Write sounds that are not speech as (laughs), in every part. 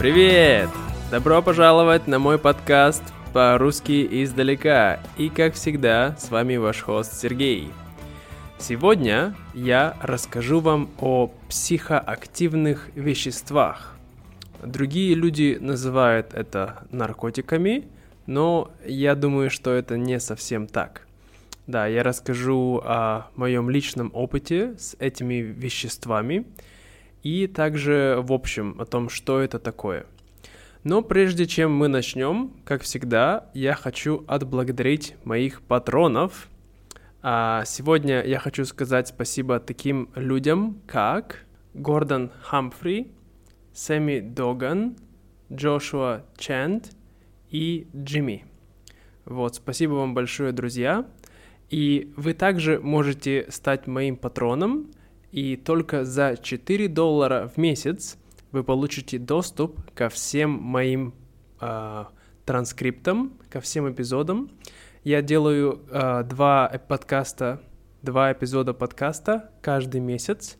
Привет! Добро пожаловать на мой подкаст по-русски издалека. И как всегда, с вами ваш хост Сергей. Сегодня я расскажу вам о психоактивных веществах. Другие люди называют это наркотиками, но я думаю, что это не совсем так. Да, я расскажу о моем личном опыте с этими веществами и также в общем о том, что это такое. Но прежде чем мы начнем, как всегда, я хочу отблагодарить моих патронов – а сегодня я хочу сказать спасибо таким людям, как Гордон Хамфри, Сэмми Доган, Джошуа Ченд и Джимми. Вот, спасибо вам большое, друзья. И вы также можете стать моим патроном, и только за 4 доллара в месяц вы получите доступ ко всем моим э, транскриптам, ко всем эпизодам. Я делаю э, два подкаста, два эпизода подкаста каждый месяц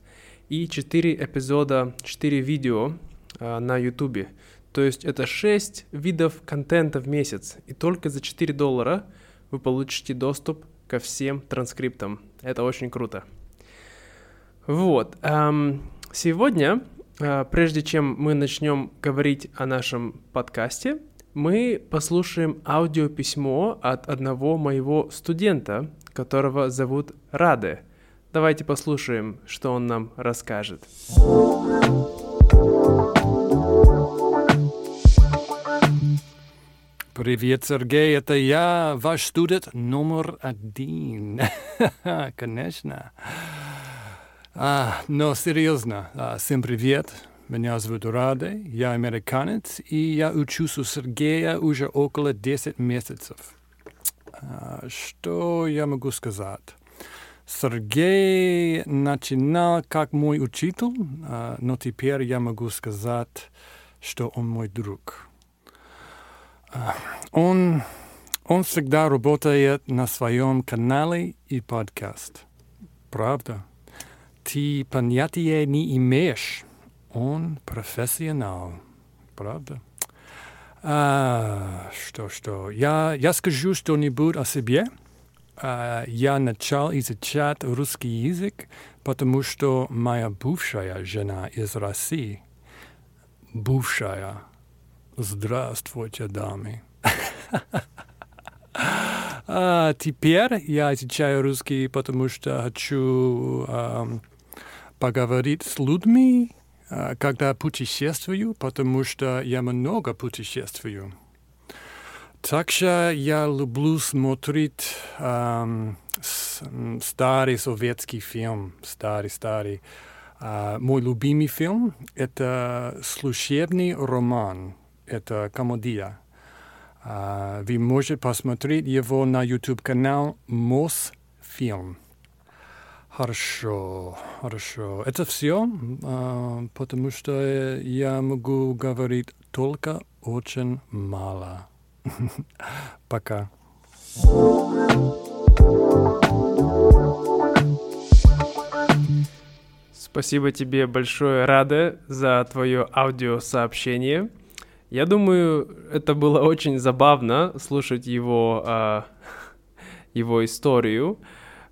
и четыре эпизода, четыре видео э, на YouTube. То есть это шесть видов контента в месяц. И только за 4 доллара вы получите доступ ко всем транскриптам. Это очень круто. Вот. Эм, сегодня, э, прежде чем мы начнем говорить о нашем подкасте, мы послушаем аудиописьмо от одного моего студента, которого зовут Раде. Давайте послушаем, что он нам расскажет. Привет, Сергей, это я, ваш студент номер один. (laughs) Конечно. А, но серьезно, а, всем привет. Меня зовут Раде, я американец, и я учусь у Сергея уже около 10 месяцев. Что я могу сказать? Сергей начинал как мой учитель, но теперь я могу сказать, что он мой друг. Он, он всегда работает на своем канале и подкаст. Правда? Ты понятия не имеешь он профессионал, правда? А, что, что? Я, я скажу что-нибудь о себе. А, я начал изучать русский язык, потому что моя бывшая жена из России. Бывшая. Здравствуйте, дамы. А теперь я изучаю русский, потому что хочу а, поговорить с людьми, а, когда путешествую, потому что я много путешествую. Также я люблю смотреть эм, старый советский фильм, старый-старый. Э, мой любимый фильм — это «Служебный роман», это комедия. Э, вы можете посмотреть его на YouTube-канал «Мосфильм». Хорошо, хорошо. Это все, а, потому что я могу говорить только очень мало. (laughs) Пока. Спасибо тебе большое, Рада, за твое аудиосообщение. Я думаю, это было очень забавно слушать его, э, его историю.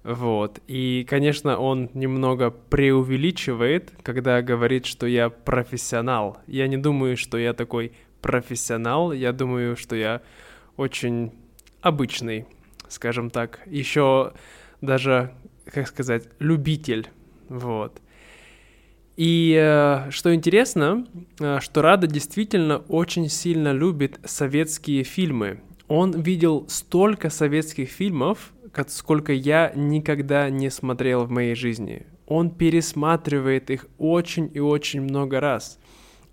Вот. И, конечно, он немного преувеличивает, когда говорит, что я профессионал. Я не думаю, что я такой профессионал. Я думаю, что я очень обычный, скажем так. Еще даже, как сказать, любитель. Вот. И э, что интересно, э, что Рада действительно очень сильно любит советские фильмы. Он видел столько советских фильмов, сколько я никогда не смотрел в моей жизни. Он пересматривает их очень и очень много раз.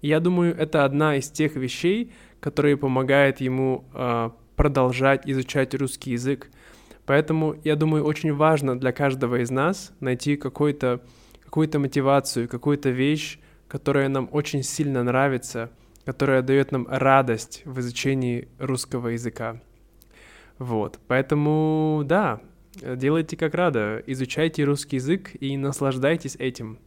Я думаю, это одна из тех вещей, которые помогают ему э, продолжать изучать русский язык. Поэтому я думаю, очень важно для каждого из нас найти какой-то какую-то мотивацию, какую-то вещь, которая нам очень сильно нравится, которая дает нам радость в изучении русского языка. Вот, поэтому, да, делайте как рада, изучайте русский язык и наслаждайтесь этим.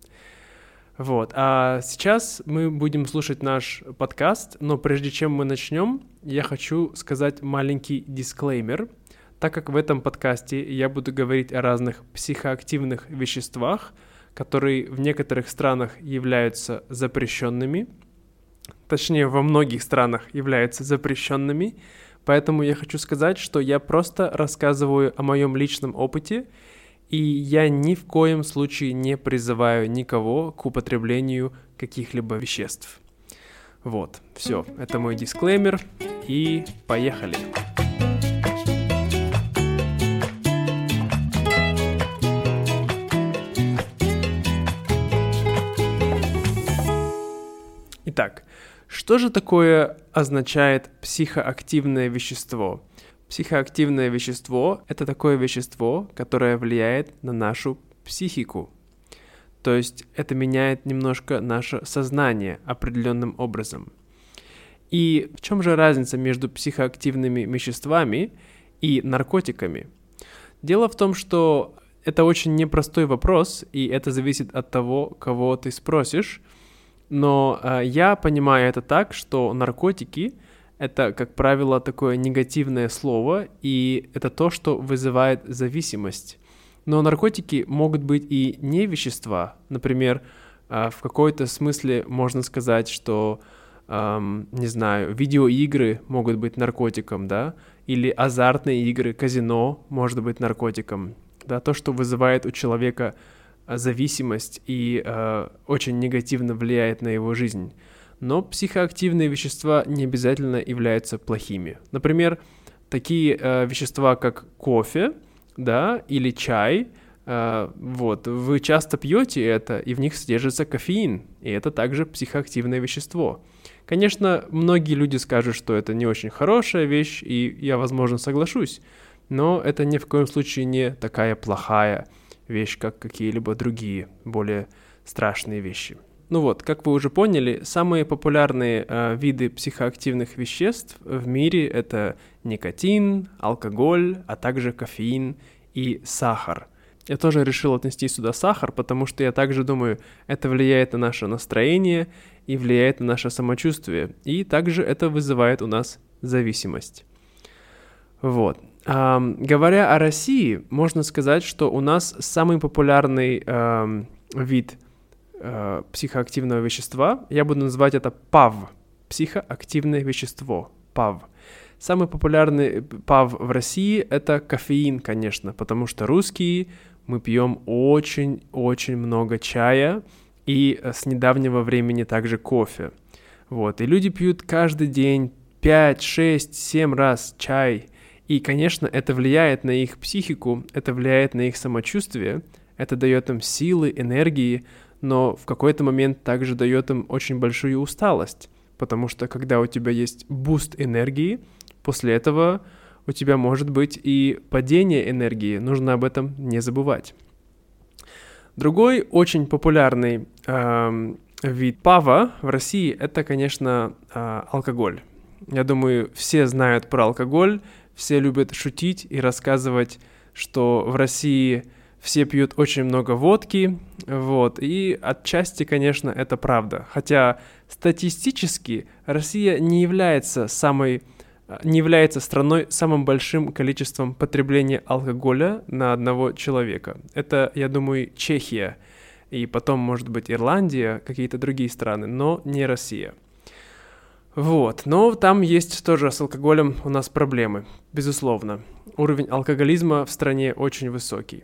Вот. А сейчас мы будем слушать наш подкаст, но прежде чем мы начнем, я хочу сказать маленький дисклеймер. Так как в этом подкасте я буду говорить о разных психоактивных веществах, которые в некоторых странах являются запрещенными, точнее во многих странах являются запрещенными, поэтому я хочу сказать, что я просто рассказываю о моем личном опыте и я ни в коем случае не призываю никого к употреблению каких-либо веществ. Вот, все, это мой дисклеймер, и поехали. Итак, что же такое означает психоактивное вещество? Психоактивное вещество — это такое вещество, которое влияет на нашу психику. То есть это меняет немножко наше сознание определенным образом. И в чем же разница между психоактивными веществами и наркотиками? Дело в том, что это очень непростой вопрос, и это зависит от того, кого ты спросишь. Но э, я понимаю это так, что наркотики — это, как правило, такое негативное слово, и это то, что вызывает зависимость. Но наркотики могут быть и не вещества. Например, а, в какой-то смысле можно сказать, что, эм, не знаю, видеоигры могут быть наркотиком, да, или азартные игры, казино может быть наркотиком, да, то, что вызывает у человека зависимость и э, очень негативно влияет на его жизнь. Но психоактивные вещества не обязательно являются плохими. Например, такие э, вещества, как кофе, да, или чай, э, вот, вы часто пьете это, и в них содержится кофеин, и это также психоактивное вещество. Конечно, многие люди скажут, что это не очень хорошая вещь, и я, возможно, соглашусь, но это ни в коем случае не такая плохая вещь, как какие-либо другие более страшные вещи. Ну вот, как вы уже поняли, самые популярные э, виды психоактивных веществ в мире это никотин, алкоголь, а также кофеин и сахар. Я тоже решил отнести сюда сахар, потому что я также думаю, это влияет на наше настроение и влияет на наше самочувствие, и также это вызывает у нас зависимость. Вот. Um, говоря о России, можно сказать, что у нас самый популярный um, вид э, психоактивного вещества. Я буду называть это ПАВ. Психоактивное вещество. ПАВ. Самый популярный ПАВ в России это кофеин, конечно, потому что русские мы пьем очень-очень много чая и с недавнего времени также кофе. Вот, и люди пьют каждый день 5, 6, 7 раз чай. И, конечно, это влияет на их психику, это влияет на их самочувствие, это дает им силы, энергии, но в какой-то момент также дает им очень большую усталость, потому что когда у тебя есть буст энергии, после этого у тебя может быть и падение энергии, нужно об этом не забывать. Другой очень популярный э, вид ПАВа в России это, конечно, э, алкоголь. Я думаю, все знают про алкоголь, все любят шутить и рассказывать, что в России все пьют очень много водки, вот, и отчасти, конечно, это правда. Хотя статистически Россия не является самой не является страной с самым большим количеством потребления алкоголя на одного человека. Это, я думаю, Чехия, и потом, может быть, Ирландия, какие-то другие страны, но не Россия. Вот, но там есть тоже с алкоголем у нас проблемы, безусловно. Уровень алкоголизма в стране очень высокий.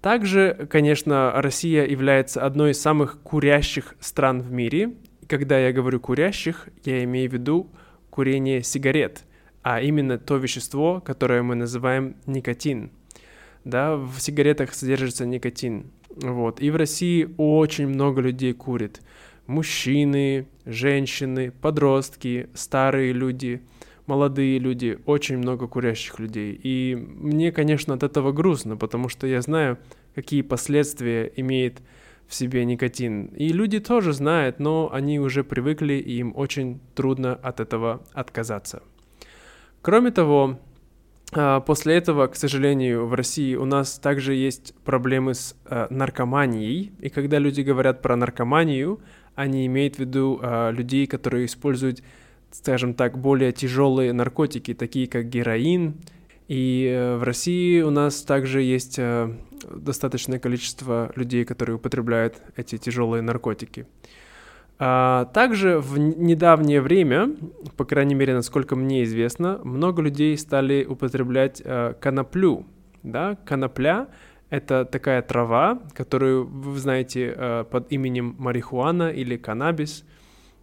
Также, конечно, Россия является одной из самых курящих стран в мире. Когда я говорю курящих, я имею в виду курение сигарет, а именно то вещество, которое мы называем никотин. Да, в сигаретах содержится никотин. Вот. И в России очень много людей курит. Мужчины, женщины, подростки, старые люди – молодые люди, очень много курящих людей. И мне, конечно, от этого грустно, потому что я знаю, какие последствия имеет в себе никотин. И люди тоже знают, но они уже привыкли, и им очень трудно от этого отказаться. Кроме того, А, после этого, к сожалению, в России у нас также есть проблемы с э, наркоманией. И когда люди говорят про наркоманию, они имеют в виду э, людей, которые используют, скажем так, более тяжелые наркотики, такие как героин. И э, в России у нас также есть э, достаточное количество людей, которые употребляют эти тяжелые наркотики. А, также в недавнее время, по крайней мере, насколько мне известно, много людей стали употреблять а, коноплю. Да? Конопля — это такая трава, которую вы знаете а, под именем марихуана или каннабис.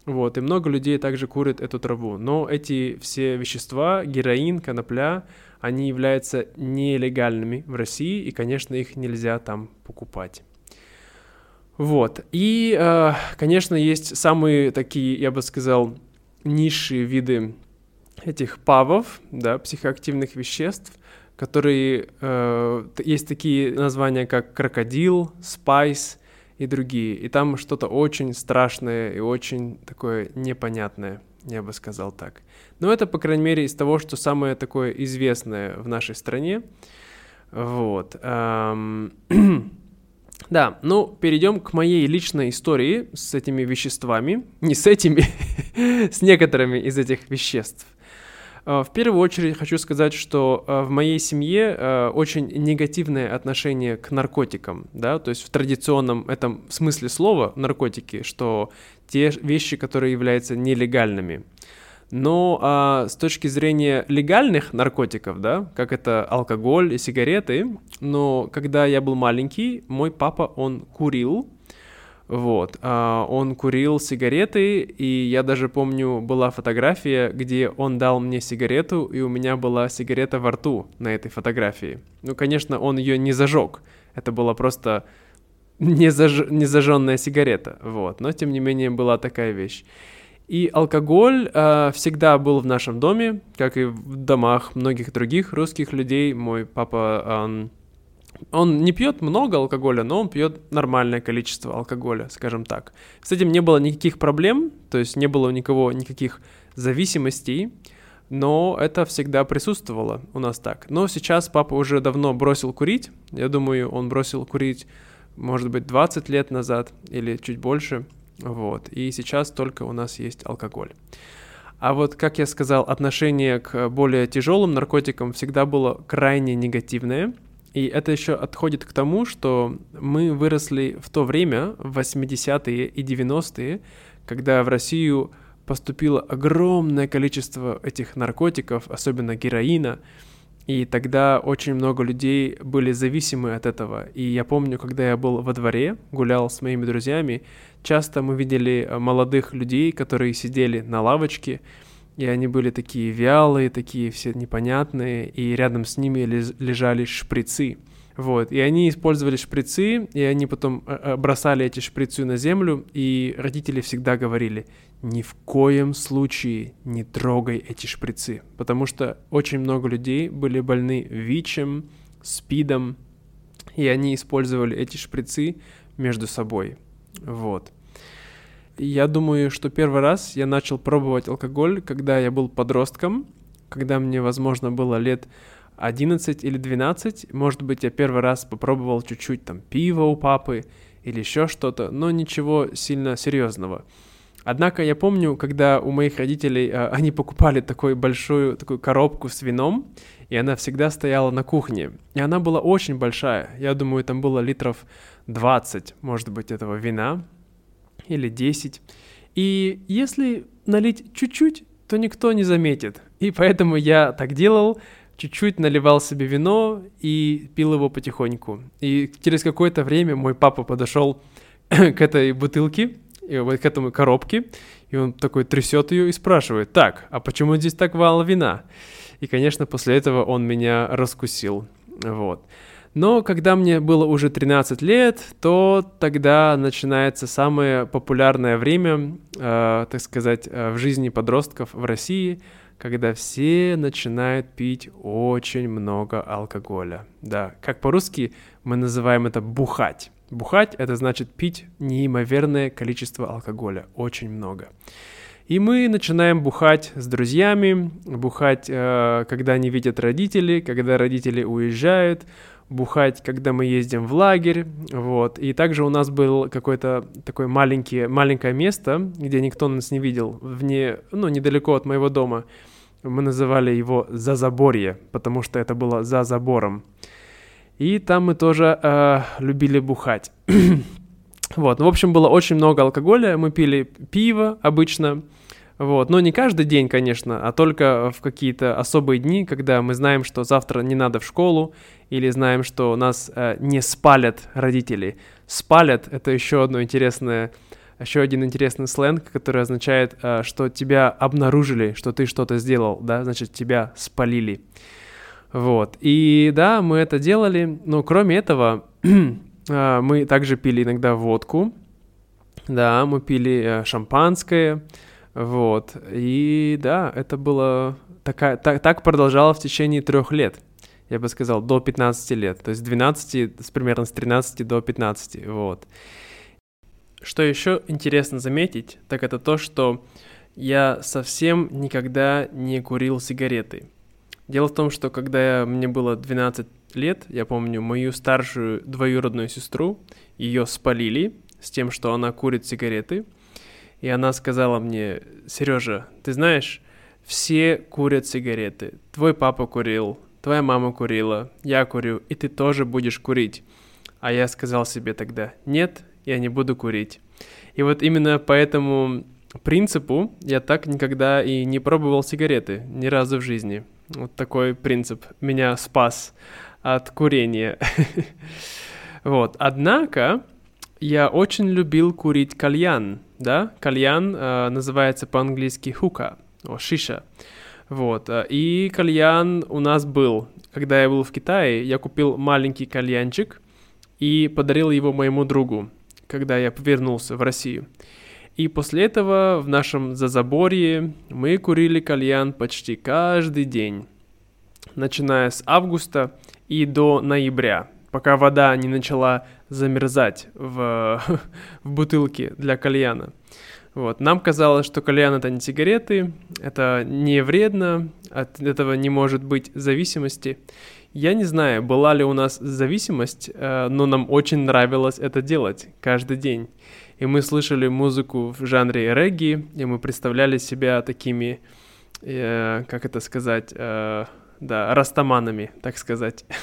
Вот, и много людей также курят эту траву. Но эти все вещества, героин, конопля, они являются нелегальными в России, и, конечно, их нельзя там покупать. Вот. И, э, конечно, есть самые такие, я бы сказал, низшие виды этих павов, да, психоактивных веществ, которые э, есть такие названия, как крокодил, спайс и другие. И там что-то очень страшное и очень такое непонятное, я бы сказал так. Но это, по крайней мере, из того, что самое такое известное в нашей стране. Вот. (clears throat) Да, ну, перейдем к моей личной истории с этими веществами. Не с этими, (laughs) с некоторыми из этих веществ. Э, в первую очередь хочу сказать, что э, в моей семье э, очень негативное отношение к наркотикам, да, то есть в традиционном этом смысле слова наркотики, что те вещи, которые являются нелегальными. Но а, с точки зрения легальных наркотиков, да, как это алкоголь и сигареты, но когда я был маленький, мой папа, он курил, вот, а, он курил сигареты, и я даже помню, была фотография, где он дал мне сигарету, и у меня была сигарета во рту на этой фотографии. Ну, конечно, он ее не зажег, это была просто незаж... незажженная сигарета, вот, но тем не менее была такая вещь. И алкоголь э, всегда был в нашем доме, как и в домах многих других русских людей. Мой папа, он, он не пьет много алкоголя, но он пьет нормальное количество алкоголя, скажем так. С этим не было никаких проблем, то есть не было у никого никаких зависимостей, но это всегда присутствовало у нас так. Но сейчас папа уже давно бросил курить. Я думаю, он бросил курить, может быть, 20 лет назад или чуть больше – вот. И сейчас только у нас есть алкоголь. А вот, как я сказал, отношение к более тяжелым наркотикам всегда было крайне негативное. И это еще отходит к тому, что мы выросли в то время, в 80-е и 90-е, когда в Россию поступило огромное количество этих наркотиков, особенно героина, и тогда очень много людей были зависимы от этого. И я помню, когда я был во дворе, гулял с моими друзьями, часто мы видели э, молодых людей, которые сидели на лавочке, и они были такие вялые, такие все непонятные, и рядом с ними лежали шприцы. Вот, и они использовали шприцы, и они потом э, э, бросали эти шприцы на землю, и родители всегда говорили, ни в коем случае не трогай эти шприцы, потому что очень много людей были больны ВИЧем, СПИДом, и они использовали эти шприцы между собой. Вот. Я думаю, что первый раз я начал пробовать алкоголь, когда я был подростком, когда мне, возможно, было лет 11 или 12. Может быть, я первый раз попробовал чуть-чуть там пива у папы или еще что-то, но ничего сильно серьезного. Однако я помню, когда у моих родителей э, они покупали такую большую такую коробку с вином, и она всегда стояла на кухне. И она была очень большая. Я думаю, там было литров 20, может быть, этого вина или 10. И если налить чуть-чуть, то никто не заметит. И поэтому я так делал, чуть-чуть наливал себе вино и пил его потихоньку. И через какое-то время мой папа подошел (coughs) к этой бутылке, и вот к этому коробке, и он такой трясет ее и спрашивает, так, а почему здесь так мало вина? И, конечно, после этого он меня раскусил, вот. Но когда мне было уже 13 лет, то тогда начинается самое популярное время, э, так сказать, э, в жизни подростков в России, когда все начинают пить очень много алкоголя. Да, как по-русски мы называем это бухать. Бухать — это значит пить неимоверное количество алкоголя, очень много. И мы начинаем бухать с друзьями, бухать, э, когда они видят родителей, когда родители уезжают, бухать, когда мы ездим в лагерь, вот. И также у нас был какое-то такое маленькое, маленькое место, где никто нас не видел, вне, ну, недалеко от моего дома. Мы называли его «За-заборье», потому что это было за забором. И там мы тоже э, любили бухать. (clears throat) вот, ну, в общем, было очень много алкоголя, мы пили пиво обычно, вот, но не каждый день, конечно, а только в какие-то особые дни, когда мы знаем, что завтра не надо в школу, или знаем, что нас э, не спалят родители. Спалят — это еще одно интересное, еще один интересный сленг, который означает, э, что тебя обнаружили, что ты что-то сделал, да, значит, тебя спалили. Вот, и да, мы это делали, но кроме этого, (clears throat) э, мы также пили иногда водку, да, мы пили э, шампанское, вот. И да, это было такая, так, так продолжалось в течение трех лет. Я бы сказал, до 15 лет. То есть 12, с примерно с 13 до 15. Вот. Что еще интересно заметить, так это то, что я совсем никогда не курил сигареты. Дело в том, что когда мне было 12 лет, я помню мою старшую двоюродную сестру, ее спалили с тем, что она курит сигареты – и она сказала мне, Сережа, ты знаешь, все курят сигареты. Твой папа курил, твоя мама курила, я курю, и ты тоже будешь курить. А я сказал себе тогда, нет, я не буду курить. И вот именно по этому принципу я так никогда и не пробовал сигареты, ни разу в жизни. Вот такой принцип меня спас от курения. (laughs) Вот, однако я очень любил курить кальян, да, кальян э, называется по-английски хука, о, шиша, вот, э, и кальян у нас был, когда я был в Китае, я купил маленький кальянчик и подарил его моему другу, когда я вернулся в Россию. И после этого в нашем зазаборье мы курили кальян почти каждый день, начиная с августа и до ноября пока вода не начала замерзать в, (laughs) в бутылке для кальяна. Вот. Нам казалось, что кальян это не сигареты, это не вредно, от этого не может быть зависимости. Я не знаю, была ли у нас зависимость, э, но нам очень нравилось это делать каждый день. И мы слышали музыку в жанре регги, и мы представляли себя такими, э, как это сказать, э, да, растаманами, так сказать. (laughs)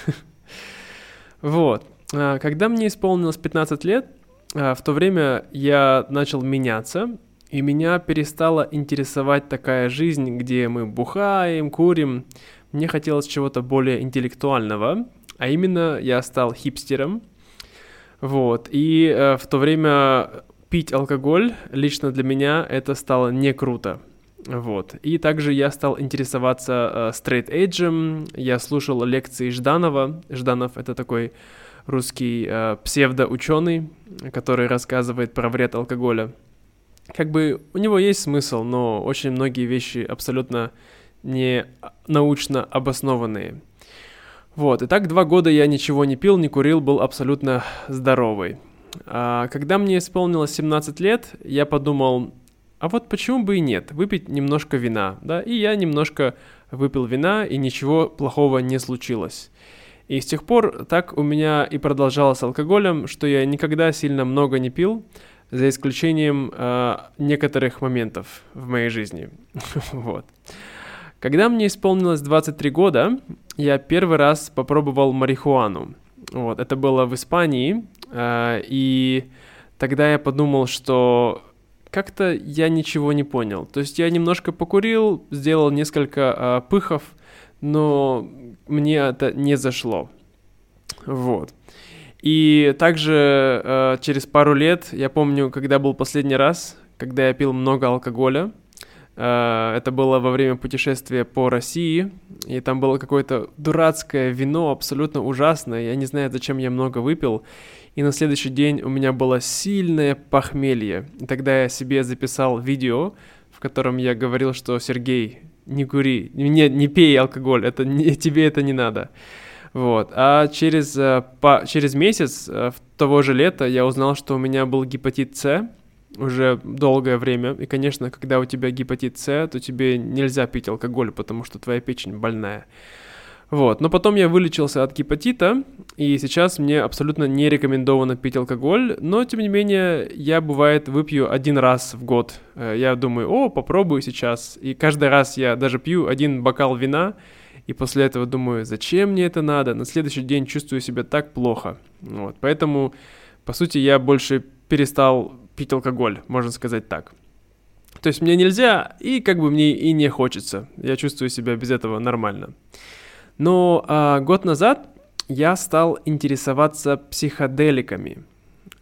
Вот. А, когда мне исполнилось 15 лет, а, в то время я начал меняться, и меня перестала интересовать такая жизнь, где мы бухаем, курим. Мне хотелось чего-то более интеллектуального, а именно я стал хипстером. Вот. И э, в то время пить алкоголь лично для меня это стало не круто. Вот. И также я стал интересоваться стрейт э, эйджем, я слушал лекции Жданова. Жданов — это такой русский э, псевдоученый, который рассказывает про вред алкоголя. Как бы у него есть смысл, но очень многие вещи абсолютно не научно обоснованные. Вот, и так два года я ничего не пил, не курил, был абсолютно здоровый. А когда мне исполнилось 17 лет, я подумал, а вот почему бы и нет, выпить немножко вина, да, и я немножко выпил вина, и ничего плохого не случилось. И с тех пор так у меня и продолжалось с алкоголем, что я никогда сильно много не пил, за исключением э, некоторых моментов в моей жизни. (laughs) вот. Когда мне исполнилось 23 года, я первый раз попробовал марихуану. Вот, это было в Испании, э, и тогда я подумал, что как-то я ничего не понял. То есть я немножко покурил, сделал несколько э, пыхов, но мне это не зашло. Вот. И также э, через пару лет, я помню, когда был последний раз, когда я пил много алкоголя, э, это было во время путешествия по России, и там было какое-то дурацкое вино, абсолютно ужасное, я не знаю, зачем я много выпил, и на следующий день у меня было сильное похмелье. И тогда я себе записал видео, в котором я говорил, что Сергей, не кури, не, не пей алкоголь, это не, (laughs) тебе это не надо. Вот. А через, э, по, через месяц э, того же лета я узнал, что у меня был гепатит С, уже долгое время. И, конечно, когда у тебя гепатит С, то тебе нельзя пить алкоголь, потому что твоя печень больная. Вот. Но потом я вылечился от гепатита, и сейчас мне абсолютно не рекомендовано пить алкоголь, но тем не менее я, бывает, выпью один раз в год. Э, я думаю, о, попробую сейчас. И каждый раз я даже пью один бокал вина, и после этого думаю, зачем мне это надо? На следующий день чувствую себя так плохо. Вот. Поэтому, по сути, я больше перестал пить алкоголь, можно сказать так. То есть мне нельзя, и как бы мне и не хочется. Я чувствую себя без этого нормально. Но а, год назад я стал интересоваться психоделиками.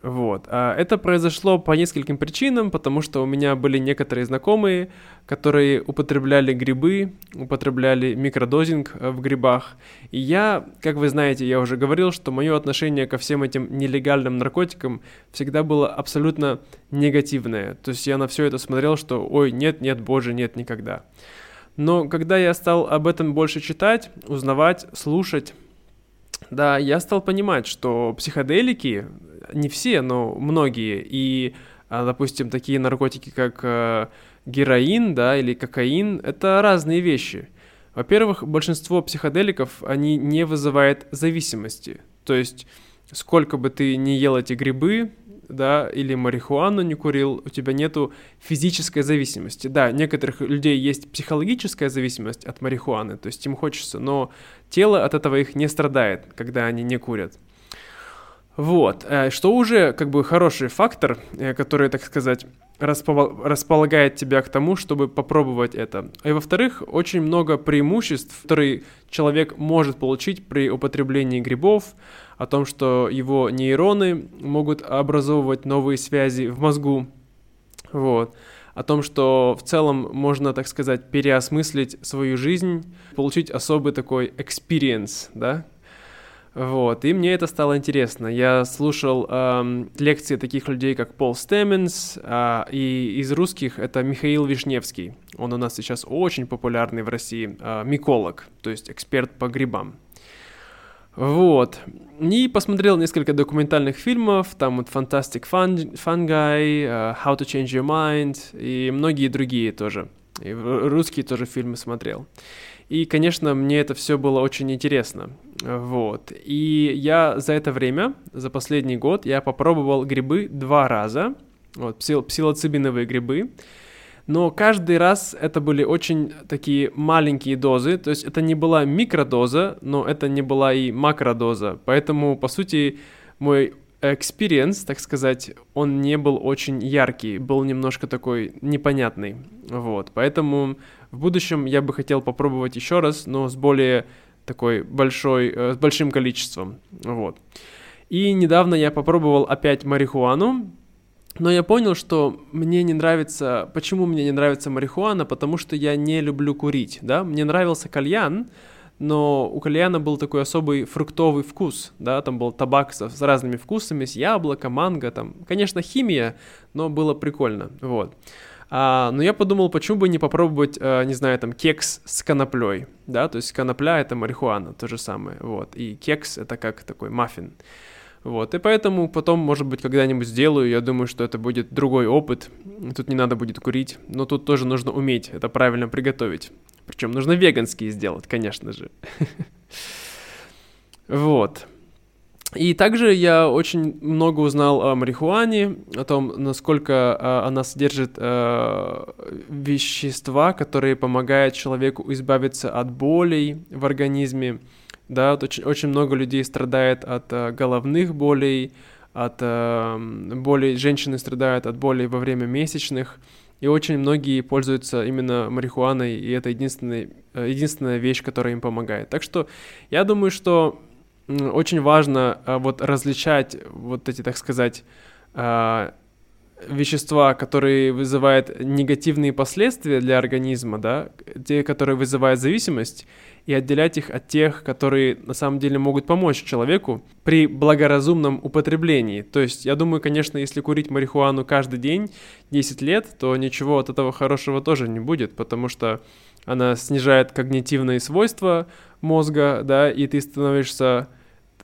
Вот. А это произошло по нескольким причинам, потому что у меня были некоторые знакомые, которые употребляли грибы, употребляли микродозинг э, в грибах. И я, как вы знаете, я уже говорил, что мое отношение ко всем этим нелегальным наркотикам всегда было абсолютно негативное. То есть я на все это смотрел, что ой, нет, нет, боже, нет, никогда. Но когда я стал об этом больше читать, узнавать, слушать, да, я стал понимать, что психоделики, не все, но многие, и, а, допустим, такие наркотики, как э, героин, да, или кокаин, это разные вещи. Во-первых, большинство психоделиков, они не вызывают зависимости. То есть, сколько бы ты ни ел эти грибы, да, или марихуану не курил, у тебя нету физической зависимости. Да, некоторых людей есть психологическая зависимость от марихуаны, то есть им хочется, но тело от этого их не страдает, когда они не курят. Вот, э, что уже как бы хороший фактор, э, который, так сказать, располагает тебя к тому, чтобы попробовать это. И во-вторых, очень много преимуществ, которые человек может получить при употреблении грибов, о том, что его нейроны могут образовывать новые связи в мозгу, вот, о том, что в целом можно, так сказать, переосмыслить свою жизнь, получить особый такой experience, да, вот, и мне это стало интересно. Я слушал эм, лекции таких людей, как Пол Стеменс, э, и из русских это Михаил Вишневский. Он у нас сейчас очень популярный в России, э, миколог, то есть эксперт по грибам. Вот. И посмотрел несколько документальных фильмов, там вот Fantastic Fun, Fungi, uh, How to Change Your Mind и многие другие тоже. И русские тоже фильмы смотрел. И, конечно, мне это все было очень интересно. Вот. И я за это время, за последний год, я попробовал грибы два раза. Вот, псил, псилоцибиновые грибы но каждый раз это были очень такие маленькие дозы, то есть это не была микродоза, но это не была и макродоза, поэтому, по сути, мой experience, так сказать, он не был очень яркий, был немножко такой непонятный, вот, поэтому в будущем я бы хотел попробовать еще раз, но с более такой большой, э, с большим количеством, вот. И недавно я попробовал опять марихуану, но я понял, что мне не нравится... Почему мне не нравится марихуана? Потому что я не люблю курить, да? Мне нравился кальян, но у кальяна был такой особый фруктовый вкус, да, там был табак с, с разными вкусами, с яблока, манго, там, конечно, химия, но было прикольно, вот. А, но я подумал, почему бы не попробовать, а, не знаю, там, кекс с коноплей, да, то есть конопля — это марихуана, то же самое, вот, и кекс — это как такой маффин. Вот, и поэтому потом, может быть, когда-нибудь сделаю, я думаю, что это будет другой опыт, тут не надо будет курить, но тут тоже нужно уметь это правильно приготовить. Причем нужно веганские сделать, конечно же. (laughs) Вот. И также я очень много узнал о марихуане, о том, насколько а, она содержит а, вещества, которые помогают человеку избавиться от болей в организме, да, вот очень, очень много людей страдает от э, головных болей, от э, болей, женщины страдают от болей во время месячных, и очень многие пользуются именно марихуаной, и это единственная, э, единственная вещь, которая им помогает. Так что я думаю, что очень важно э, вот различать вот эти, так сказать, э, вещества, которые вызывают негативные последствия для организма, да, те, которые вызывают зависимость, и отделять их от тех, которые на самом деле могут помочь человеку при благоразумном употреблении. То есть, я думаю, конечно, если курить марихуану каждый день 10 лет, то ничего от этого хорошего тоже не будет, потому что она снижает когнитивные свойства мозга, да, и ты становишься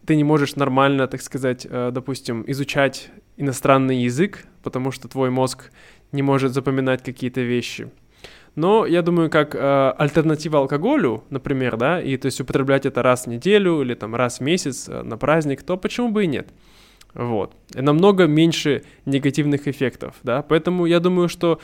ты не можешь нормально, так сказать, э, допустим, изучать иностранный язык, потому что твой мозг не может запоминать какие-то вещи. Но я думаю, как э, альтернатива алкоголю, например, да, и то есть употреблять это раз в неделю или там раз в месяц э, на праздник, то почему бы и нет? Вот. И намного меньше негативных эффектов, да, поэтому я думаю, что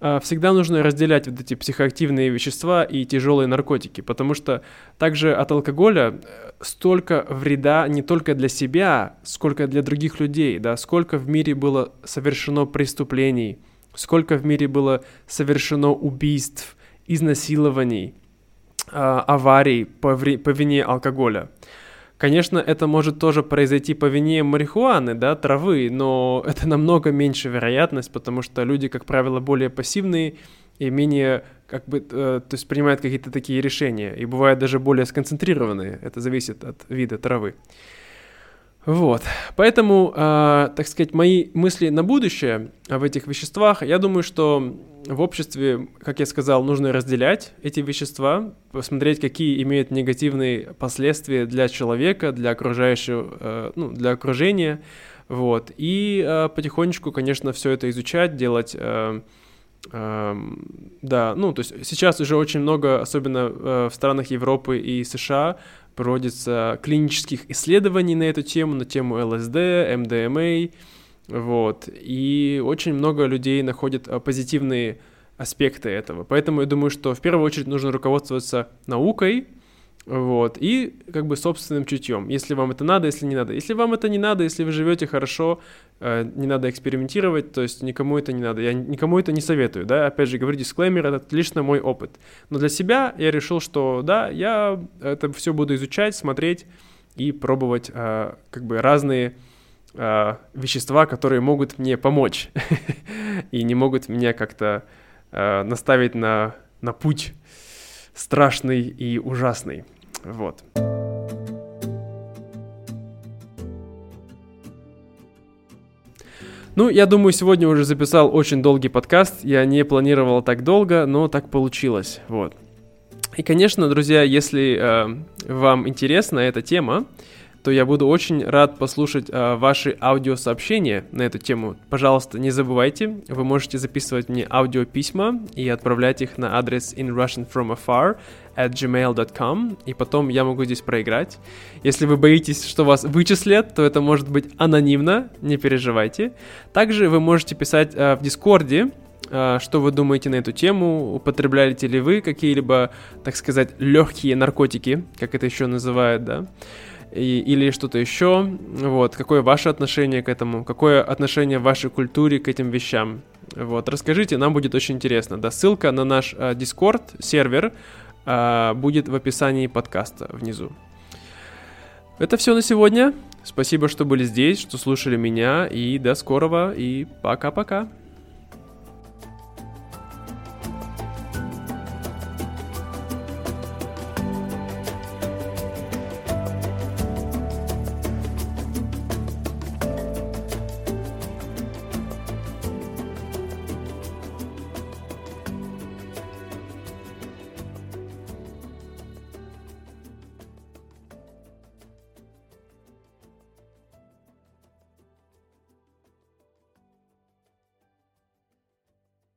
всегда нужно разделять вот эти психоактивные вещества и тяжелые наркотики, потому что также от алкоголя э, столько вреда не только для себя, сколько для других людей, да, сколько в мире было совершено преступлений, сколько в мире было совершено убийств, изнасилований, а, аварий по вине алкоголя. Конечно, это может тоже произойти по вине марихуаны, да, травы, но (laughs) это намного меньше вероятность, потому что люди, как правило, более пассивные и менее, как бы, э, то есть принимают какие-то такие решения, и бывают даже более сконцентрированные, это зависит от вида травы. Вот, поэтому, э, так сказать, мои мысли на будущее в этих веществах, я думаю, что в обществе, как я сказал, нужно разделять эти вещества, посмотреть, какие имеют негативные последствия для человека, для окружающего, э, ну, для окружения, вот, и э, потихонечку, конечно, все это изучать, делать... Э, да, ну, то есть сейчас уже очень много, особенно э, в странах Европы и США, проводится клинических исследований на эту тему, на тему ЛСД, МДМА, вот, и очень много людей находят э, позитивные аспекты этого. Поэтому я думаю, что в первую очередь нужно руководствоваться наукой, вот, и как бы собственным чутьем, если вам это надо, если не надо. Если вам это не надо, если вы живете хорошо, э, не надо экспериментировать, то есть никому это не надо. Я никому это не советую, да, опять же, говорю дисклеймер, это лично мой опыт. Но для себя я решил, что да, я это все буду изучать, смотреть и пробовать э, как бы разные э, вещества, которые могут мне помочь (laughs) и не могут меня как-то наставить на, на путь страшный и ужасный. Вот. Ну, я думаю, сегодня уже записал очень долгий подкаст. Я не планировал так долго, но так получилось. Вот. И, конечно, друзья, если э, вам интересна эта тема, то я буду очень рад послушать э, ваши аудиосообщения на эту тему. Пожалуйста, не забывайте, вы можете записывать мне аудиописьма и отправлять их на адрес in Russian from afar at gmail.com, и потом я могу здесь проиграть. Если вы боитесь, что вас вычислят, то это может быть анонимно, не переживайте. Также вы можете писать э, в Дискорде, э, что вы думаете на эту тему, употребляете ли вы какие-либо, так сказать, легкие наркотики, как это еще называют, да, и, или что-то еще, вот, какое ваше отношение к этому, какое отношение в вашей культуре к этим вещам, вот, расскажите, нам будет очень интересно, да, ссылка на наш э, Discord сервер э, будет в описании подкаста внизу. Это все на сегодня. Спасибо, что были здесь, что слушали меня, и до скорого, и пока-пока.